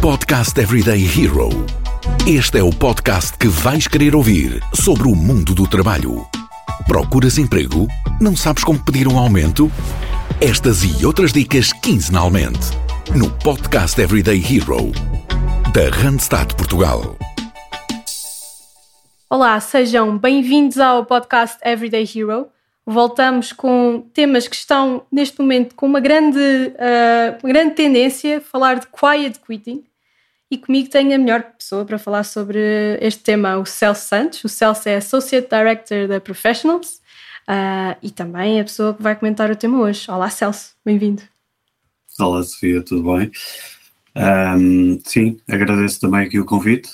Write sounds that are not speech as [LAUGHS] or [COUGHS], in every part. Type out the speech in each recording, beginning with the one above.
Podcast Everyday Hero. Este é o podcast que vais querer ouvir sobre o mundo do trabalho. Procuras emprego? Não sabes como pedir um aumento? Estas e outras dicas quinzenalmente no Podcast Everyday Hero da Randstad Portugal. Olá, sejam bem-vindos ao podcast Everyday Hero. Voltamos com temas que estão neste momento com uma grande, uh, uma grande tendência, falar de quiet quitting. E comigo tenho a melhor pessoa para falar sobre este tema, o Celso Santos. O Celso é Associate Director da Professionals uh, e também a pessoa que vai comentar o tema hoje. Olá, Celso, bem-vindo. Olá, Sofia, tudo bem? Um, sim, agradeço também aqui o convite.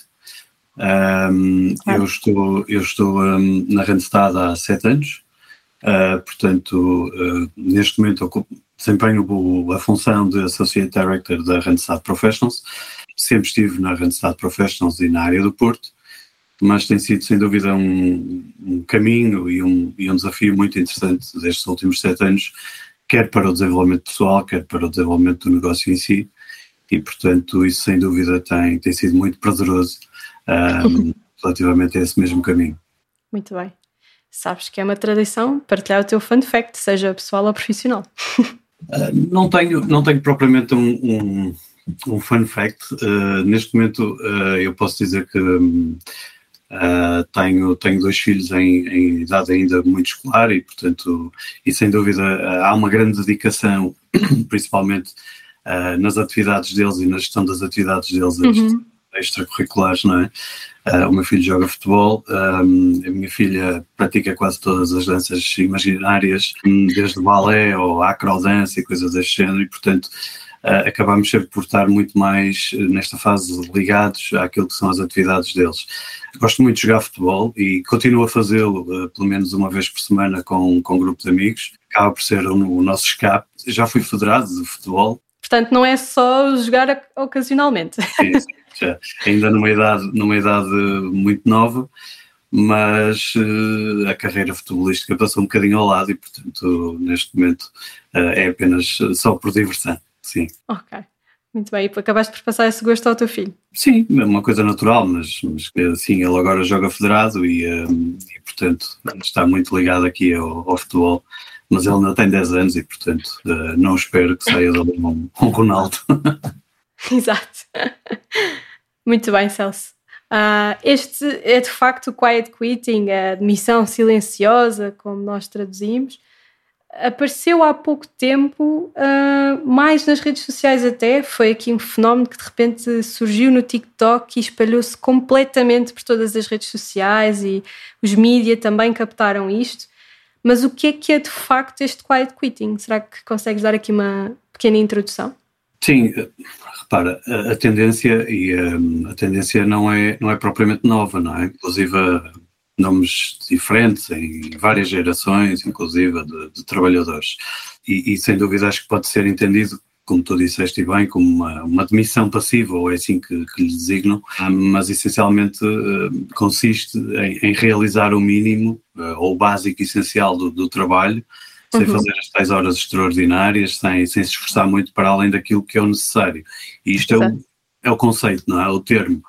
Um, claro. Eu estou, eu estou um, na Randstad há sete anos, uh, portanto, uh, neste momento desempenho a função de Associate Director da Randstad Professionals. Sempre estive na Randstad Professionals e na área do Porto, mas tem sido sem dúvida um, um caminho e um, e um desafio muito interessante destes últimos sete anos, quer para o desenvolvimento pessoal, quer para o desenvolvimento do negócio em si, e portanto isso sem dúvida tem, tem sido muito prazeroso um, [LAUGHS] relativamente a esse mesmo caminho. Muito bem. Sabes que é uma tradição partilhar o teu fun fact, seja pessoal ou profissional. [LAUGHS] Uh, não, tenho, não tenho propriamente um, um, um fun fact. Uh, neste momento uh, eu posso dizer que um, tenho, tenho dois filhos em, em, idade ainda muito escolar e, portanto, e sem dúvida há uma grande dedicação, [COUGHS] principalmente nas atividades deles e na gestão das atividades deles. Uhum extracurriculares, não é? Uh, o meu filho joga futebol, um, a minha filha pratica quase todas as danças imaginárias, desde balé ou acrodança e coisas desse género, e portanto uh, acabamos sempre por estar muito mais nesta fase ligados àquilo que são as atividades deles. Gosto muito de jogar futebol e continuo a fazê-lo uh, pelo menos uma vez por semana com, com um grupo de amigos, acaba por ser o, o nosso escape. Já fui federado de futebol, Portanto, não é só jogar ocasionalmente. Sim [LAUGHS] já, ainda numa idade, numa idade muito nova, mas uh, a carreira futebolística passou um bocadinho ao lado e, portanto, neste momento uh, é apenas só por diversão, sim. Ok. Muito bem, e acabaste por passar esse gosto ao teu filho? Sim, é uma coisa natural, mas, mas sim, ele agora joga federado e, um, e portanto está muito ligado aqui ao, ao, futebol, mas ele ainda tem 10 anos e portanto uh, não espero que saia dali um, um Ronaldo. [LAUGHS] Exato. Muito bem, Celso. Uh, este é de facto o quiet quitting, a demissão silenciosa, como nós traduzimos. Apareceu há pouco tempo, uh, mais nas redes sociais até. Foi aqui um fenómeno que de repente surgiu no TikTok e espalhou-se completamente por todas as redes sociais e os mídias também captaram isto. Mas o que é que é de facto este quiet quitting? Será que consegues dar aqui uma pequena introdução? Sim, repara, a, a tendência e um, a tendência não é, não é propriamente nova, não é? Inclusive nomes diferentes em várias gerações, inclusive de, de trabalhadores. E, e, sem dúvida acho que pode ser entendido, como tu disseste bem, como uma, uma demissão passiva, ou é assim que, que lhe designam, mas essencialmente uh, consiste em, em, realizar o mínimo uh, ou o básico essencial do, do trabalho sem uhum. fazer as tais horas extraordinárias, sem, sem se esforçar muito para além daquilo que é o necessário. E isto é o, é o conceito, não é? O termo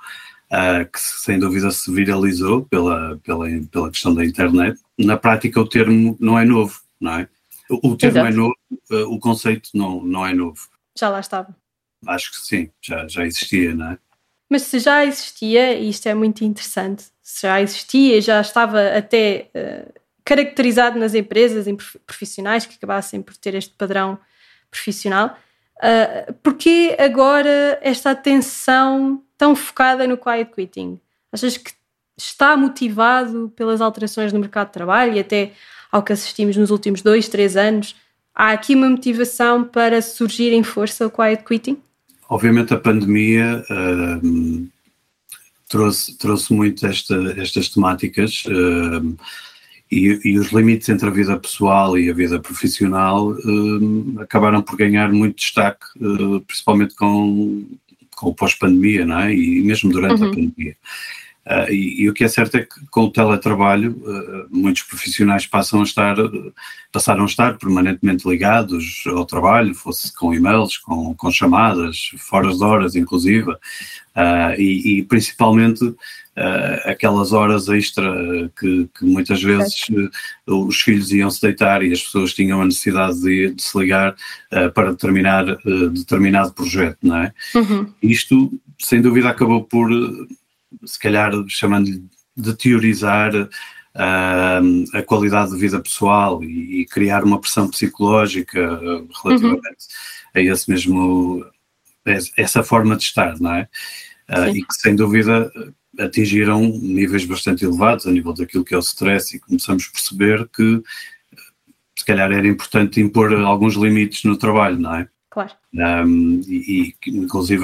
uh, que sem dúvida se viralizou pela, pela, pela questão da internet. Na prática, o termo não é novo, não é? O, o termo é Exato. é novo, uh, o conceito não, não é novo. Já lá estava. Acho que sim, já, já existia, não é? Mas se já existia, e isto é muito interessante, se já existia, já estava até uh, caracterizado nas empresas, em profissionais que acabassem por ter este padrão profissional. Uh, porquê agora esta atenção tão focada no quiet quitting? Achas que está motivado pelas alterações no mercado de trabalho e até ao que assistimos nos últimos dois, três anos? Há aqui uma motivação para surgir em força o quiet quitting? Obviamente a pandemia uh, trouxe, trouxe muito esta, estas temáticas. Uh, e, e, os limites entre a vida pessoal e a vida profissional uh, acabaram por ganhar muito destaque, principalmente com, com o pós-pandemia, não é? E mesmo durante uhum. a pandemia. Uh, e, e, o que é certo é que com o teletrabalho uh, muitos profissionais passam a estar, passaram a estar permanentemente ligados ao trabalho, fosse com e-mails, com, com chamadas, fora de horas inclusive, uh, e, e, principalmente aquelas horas extra que, que muitas vezes os filhos iam se deitar e as pessoas tinham a necessidade de, de se ligar para determinar determinado projeto, não é? Uhum. Isto, sem dúvida, acabou por se calhar chamando-lhe de teorizar uh, a qualidade de vida pessoal e, e criar uma pressão psicológica relativamente uhum. a esse mesmo essa forma de estar, não é? Uh, e que sem dúvida atingiram níveis bastante elevados a nível daquilo que é o stress e começamos a perceber que se calhar era importante impor alguns limites no trabalho, não é? Claro. Um, e, e, inclusive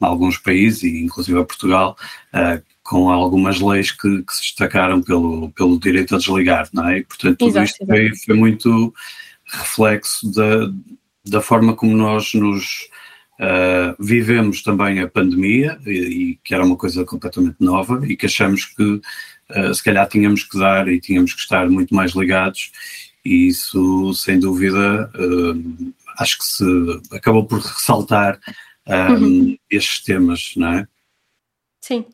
alguns países, e inclusive a Portugal, uh, com algumas leis que, que, se destacaram pelo, pelo direito a desligar, não é? E, portanto, tudo Exato, isto foi, foi, muito reflexo da, da forma como nós nos uh, vivemos também a pandemia, e, e, que era uma coisa completamente nova, e que achamos que uh, se calhar tínhamos que dar e tínhamos que estar muito mais ligados, e isso, sem dúvida, uh, acho que se acabou por ressaltar um, uhum. estes temas, não é? Sim,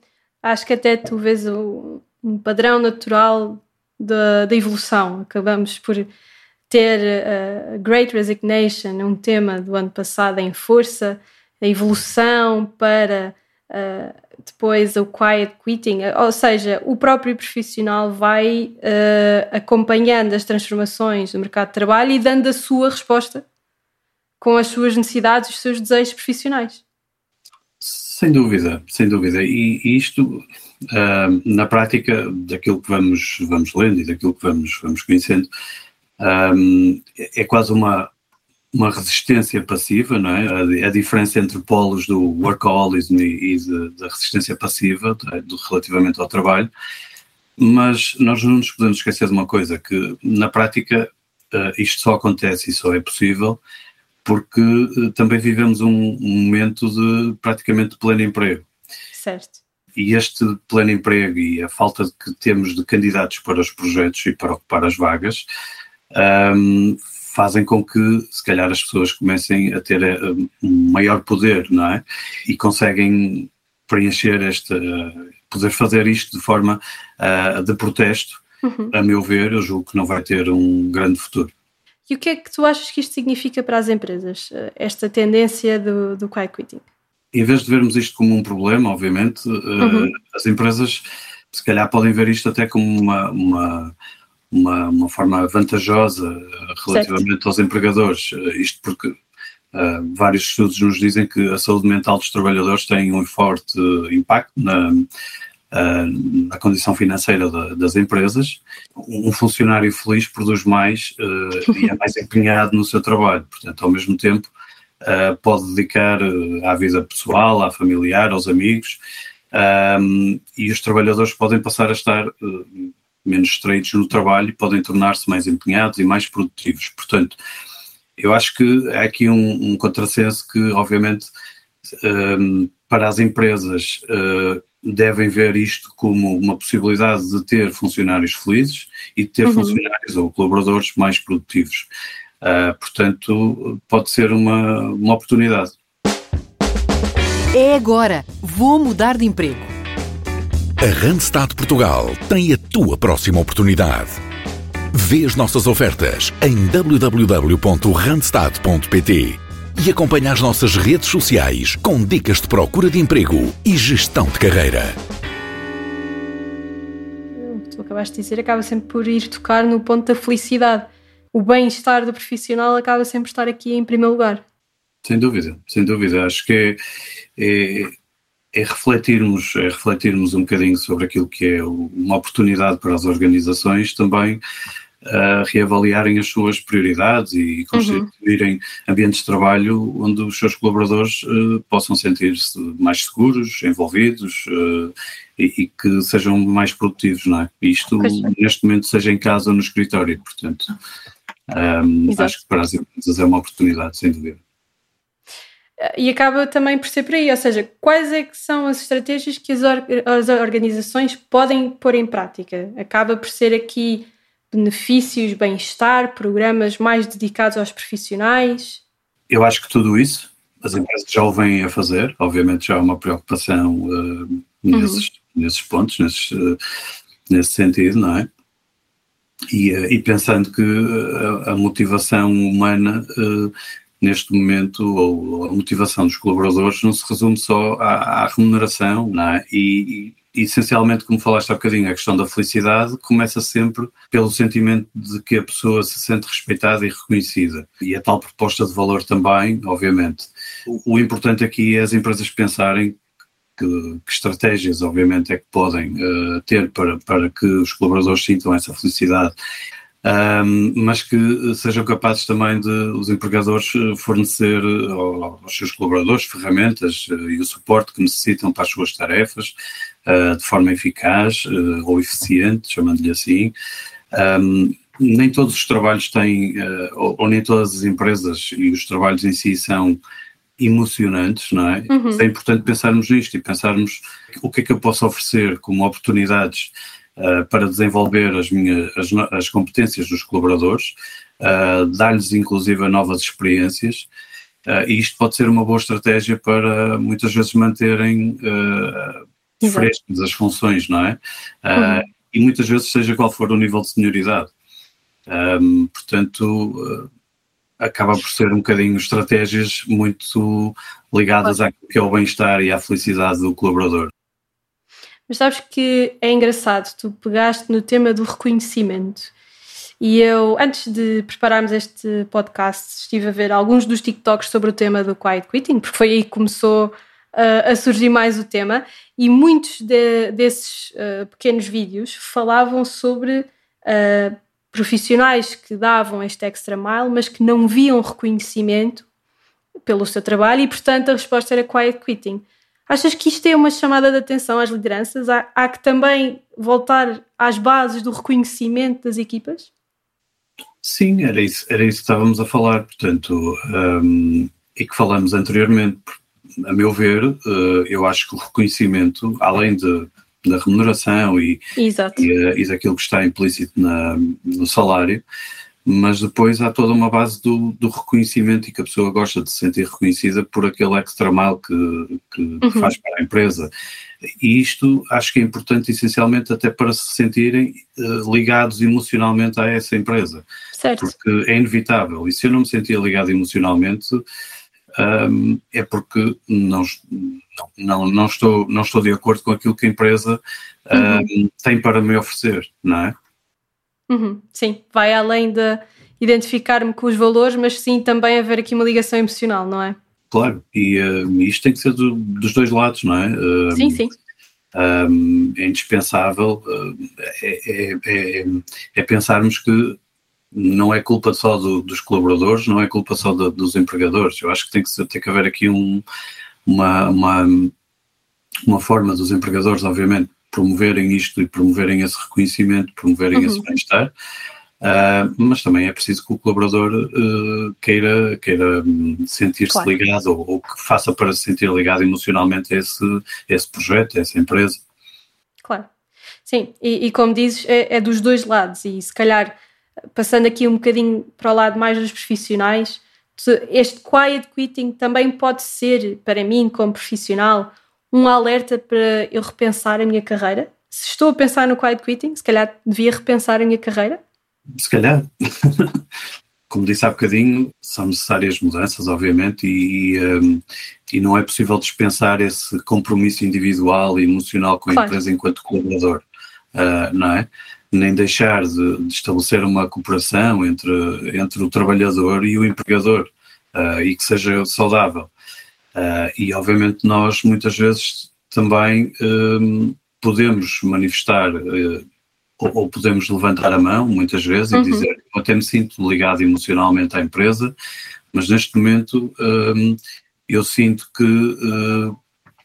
acho que até tu vês o, um padrão natural da, da evolução. Acabamos por ter a Great Resignation, um tema do ano passado em força, a evolução para uh, depois o quiet quitting, ou seja, o próprio profissional vai uh, acompanhando as transformações do mercado de trabalho e dando a sua resposta com as suas necessidades e os seus desejos profissionais. Sem dúvida, sem dúvida. E, e isto, uh, na prática, daquilo que vamos, vamos lendo e daquilo que vamos, vamos conhecendo, um, é, quase uma, uma resistência passiva, não é? A, a, diferença entre polos do workaholism e, e da resistência passiva, do, relativamente ao trabalho. Mas nós não nos podemos esquecer de uma coisa, que na prática uh, isto só acontece e só é possível porque uh, também vivemos um, um, momento de praticamente pleno emprego. Certo. E este pleno emprego e a falta que temos de candidatos para os projetos e para ocupar as vagas um, fazem com que, se calhar, as pessoas comecem a ter uh, um maior poder, não é? E conseguem preencher este, uh, poder fazer isto de forma de protesto. Uhum. A meu ver, eu julgo que não vai ter um grande futuro. E o que é que tu achas que isto significa para as empresas, eh, esta tendência do, do quiet quitting? Em vez de vermos isto como um problema, obviamente, eh, uhum. as empresas se calhar podem ver isto até como uma, uma, uma, uma forma vantajosa eh, relativamente certo. aos empregadores. Isto porque uh, vários estudos nos dizem que a saúde mental dos trabalhadores tem um forte impacto na, uh, na condição financeira da, das empresas. Um funcionário feliz produz mais uh, e é mais empenhado no seu trabalho, portanto, ao mesmo tempo, uh, pode dedicar à vida pessoal, à familiar, aos amigos, e os trabalhadores podem passar a estar menos estreitos no trabalho e podem tornar-se mais empenhados e mais produtivos. Portanto, eu acho que há aqui um, um contrassenso que, obviamente, um, para as empresas uh, devem ver isto como uma possibilidade de ter funcionários felizes e de ter uhum. funcionários ou colaboradores mais produtivos. Uh, portanto, pode ser uma, uma oportunidade. É agora. Vou mudar de emprego. A Randstad Portugal tem a tua próxima oportunidade. Vê as nossas ofertas em www.randstad.pt e acompanhe as nossas redes sociais com dicas de procura de emprego e gestão de carreira. O que tu acabaste de dizer acaba sempre por ir tocar no ponto da felicidade. O bem-estar do profissional acaba sempre por estar aqui em primeiro lugar. Sem dúvida, sem dúvida. Acho que é, é, é, refletirmos, é refletirmos um bocadinho sobre aquilo que é uma oportunidade para as organizações também reavaliarem as suas prioridades e constituírem uhum. ambientes de trabalho onde os seus colaboradores uh, possam sentir-se mais seguros, envolvidos uh, e, e, que sejam mais produtivos, não é? Isto, neste momento, seja em casa ou no escritório, portanto, um, acho que para as empresas é uma oportunidade, sem dúvida. e acaba também por ser por aí. Ou seja, quais é que são as estratégias que as, or as organizações podem pôr em prática? Acaba por ser aqui benefícios, bem-estar, programas mais dedicados aos profissionais? Eu acho que tudo isso as empresas já o vêm a fazer, obviamente já há uma preocupação uh, nesses, uhum. nesses pontos, nesses, uh, nesse sentido, não é? E, uh, e pensando que a, a motivação humana neste momento, ou a motivação dos colaboradores, não se resume só à, à remuneração, não é? E, essencialmente, como falaste há bocadinho, a questão da felicidade começa sempre pelo sentimento de que a pessoa se sente respeitada e reconhecida. E a tal proposta de valor também, obviamente. O, importante aqui é as empresas pensarem que, que, estratégias, obviamente, é que podem uh, ter para, para que os colaboradores sintam essa felicidade um, mas que sejam capazes também de os empregadores eh, fornecer eh, aos seus colaboradores ferramentas e o suporte que necessitam para as suas tarefas uh, de forma eficaz uh, ou eficiente, chamando-lhe assim. Um, nem todos os trabalhos têm, ou, ou, nem todas as empresas e os trabalhos em si são emocionantes, não é? Uhum. É importante pensarmos nisto e pensarmos o que é que eu posso oferecer como oportunidades uh, para desenvolver as, minhas, as, as competências dos colaboradores, uh, dar-lhes inclusive novas experiências, uh, e isto pode ser uma boa estratégia para muitas vezes manterem frescas as funções, não é? Uhum. E muitas vezes, seja qual for o nível de senioridade. Um, portanto, acaba por ser um bocadinho estratégias muito ligadas àquilo que é o bem-estar e à felicidade do colaborador. Mas sabes que é engraçado, tu pegaste no tema do reconhecimento. E eu, antes de prepararmos este podcast, estive a ver alguns dos TikToks sobre o tema do quiet quitting, porque foi aí que começou uh, a surgir mais o tema. E muitos de, desses uh, pequenos vídeos falavam sobre uh, profissionais que davam este extra mile, mas que não viam reconhecimento pelo seu trabalho, e portanto a resposta era quiet quitting. Achas que isto é uma chamada de atenção às lideranças? Há, há que também voltar às bases do reconhecimento das equipas? Sim, era isso, era isso que estávamos a falar, portanto, um, e que falamos anteriormente. A meu ver, uh, eu acho que o reconhecimento, além de, da remuneração e, Exato. e, uh, e daquilo que está implícito na, no salário, mas depois há toda uma base do, do, reconhecimento e que a pessoa gosta de se sentir reconhecida por aquele extra mal que, que uhum. faz para a empresa. E isto acho que é importante essencialmente até para se sentirem uh, ligados emocionalmente a essa empresa. Certo. Porque é inevitável. E se eu não me sentia ligado emocionalmente, um, é porque não, não, não, estou, não estou de acordo com aquilo que a empresa um, uhum. tem para me oferecer, não é? Uhum, sim, vai além de identificar-me com os valores, mas sim também haver aqui uma ligação emocional, não é? Claro, e uh, isto tem que ser do, dos dois lados, não é? Uh, sim, sim. Um, é indispensável, uh, é, é, é, é, pensarmos que não é culpa só do, dos colaboradores, não é culpa só do, dos empregadores. Eu acho que tem que, tem que haver aqui um, uma, uma, uma forma dos empregadores, obviamente, promoverem isto e promoverem esse reconhecimento, promoverem uhum. esse bem-estar, uh, mas também é preciso que o colaborador uh, queira, queira hum, sentir-se claro. ligado ou, ou, que faça para se sentir ligado emocionalmente a esse, a esse projeto, a essa empresa. Claro, sim, e, e como dizes, é, é, dos dois lados, e se calhar passando aqui um bocadinho para o lado mais dos profissionais, este quiet quitting também pode ser, para mim, como profissional, um alerta para eu repensar a minha carreira? Se estou a pensar no quiet quitting, se calhar devia repensar a minha carreira? Se calhar. [LAUGHS] Como disse há bocadinho, são necessárias mudanças, obviamente, e, um, e não é possível dispensar esse compromisso individual e emocional com a claro. empresa enquanto colaborador, uh, não é? Nem deixar de, de, estabelecer uma cooperação entre, entre o trabalhador e o empregador, uh, e que seja saudável. Uh, e obviamente nós muitas vezes também um, podemos manifestar uh, ou, ou, podemos levantar a mão muitas vezes uhum. e dizer eu até me sinto ligado emocionalmente à empresa, mas neste momento um, eu sinto que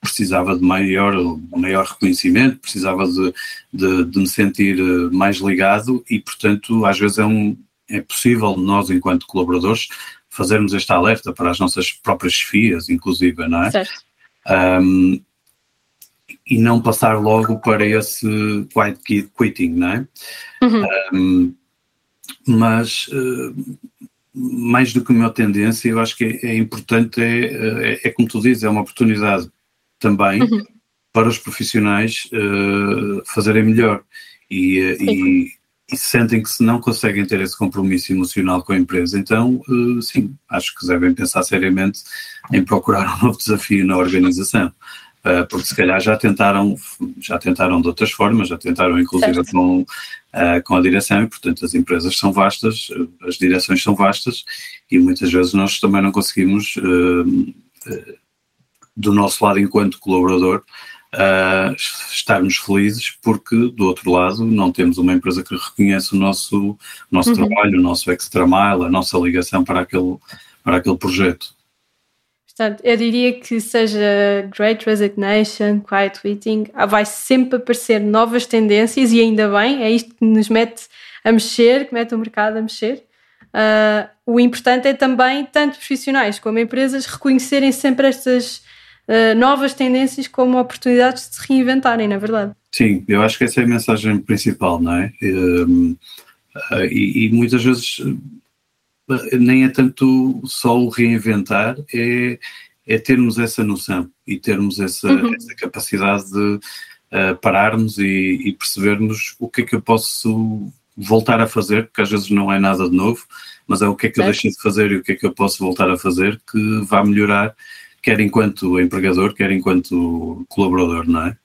precisava de maior, maior reconhecimento, precisava de, de, de, me sentir mais ligado e portanto às vezes é, um, é possível nós enquanto colaboradores fazermos este alerta para as nossas próprias chefias, inclusive, não é? Certo. Um, e não passar logo para esse quiet quitting, não é? Uhum. Um, mas uh, mais do que uma tendência, eu acho que é, é importante, é, é, é, como tu dizes, é uma oportunidade também Uhum. para os profissionais uh, fazerem melhor e, uh, e, e, sentem que se não conseguem ter esse compromisso emocional com a empresa, então uh, sim, acho que devem pensar seriamente em procurar um novo desafio na organização. Uh, porque se calhar já tentaram, já tentaram de outras formas, já tentaram inclusive com, com a direção e portanto as empresas são vastas, as direções são vastas e muitas vezes nós também não conseguimos do nosso lado enquanto colaborador estarmos felizes porque do outro lado não temos uma empresa que reconhece o nosso, nosso uhum. trabalho, o nosso extra mile, a nossa ligação para aquele, para aquele projeto. Portanto, eu diria que seja Great Resignation, Quiet Quitting, vai sempre aparecer novas tendências e ainda bem, é isto que nos mete a mexer, que mete o mercado a mexer. Uh, o importante é também, tanto profissionais como empresas, reconhecerem sempre estas uh, novas tendências como oportunidades de se reinventarem, não é verdade? Sim, eu acho que essa é a mensagem principal, não é? Um, uh, e, e muitas vezes nem é tanto só o reinventar, é, é termos essa noção e termos essa, uhum. essa capacidade de uh, pararmos e, e, percebermos o que é que eu posso voltar a fazer, porque às vezes não é nada de novo, mas é o que é que eu deixei de fazer e o que é que eu posso voltar a fazer que vá melhorar, quer enquanto empregador, quer enquanto colaborador, não é?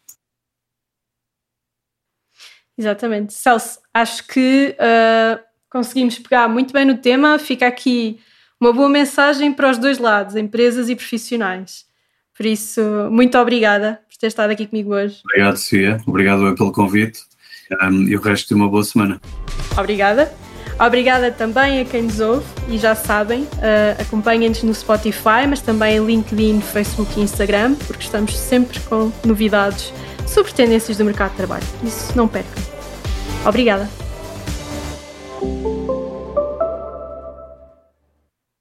Exatamente. Celso, acho que uh conseguimos pegar muito bem no tema. Fica aqui uma boa mensagem para os dois lados, empresas e profissionais. Por isso, muito obrigada por ter estado aqui comigo hoje. Obrigado, Sofia. Obrigado pelo convite um, e o resto de uma boa semana. Obrigada. Obrigada também a quem nos ouve e já sabem, uh, acompanhem-nos no Spotify, mas também em LinkedIn, Facebook e Instagram, porque estamos sempre com novidades sobre tendências do mercado de trabalho. Isso não percam. Obrigada.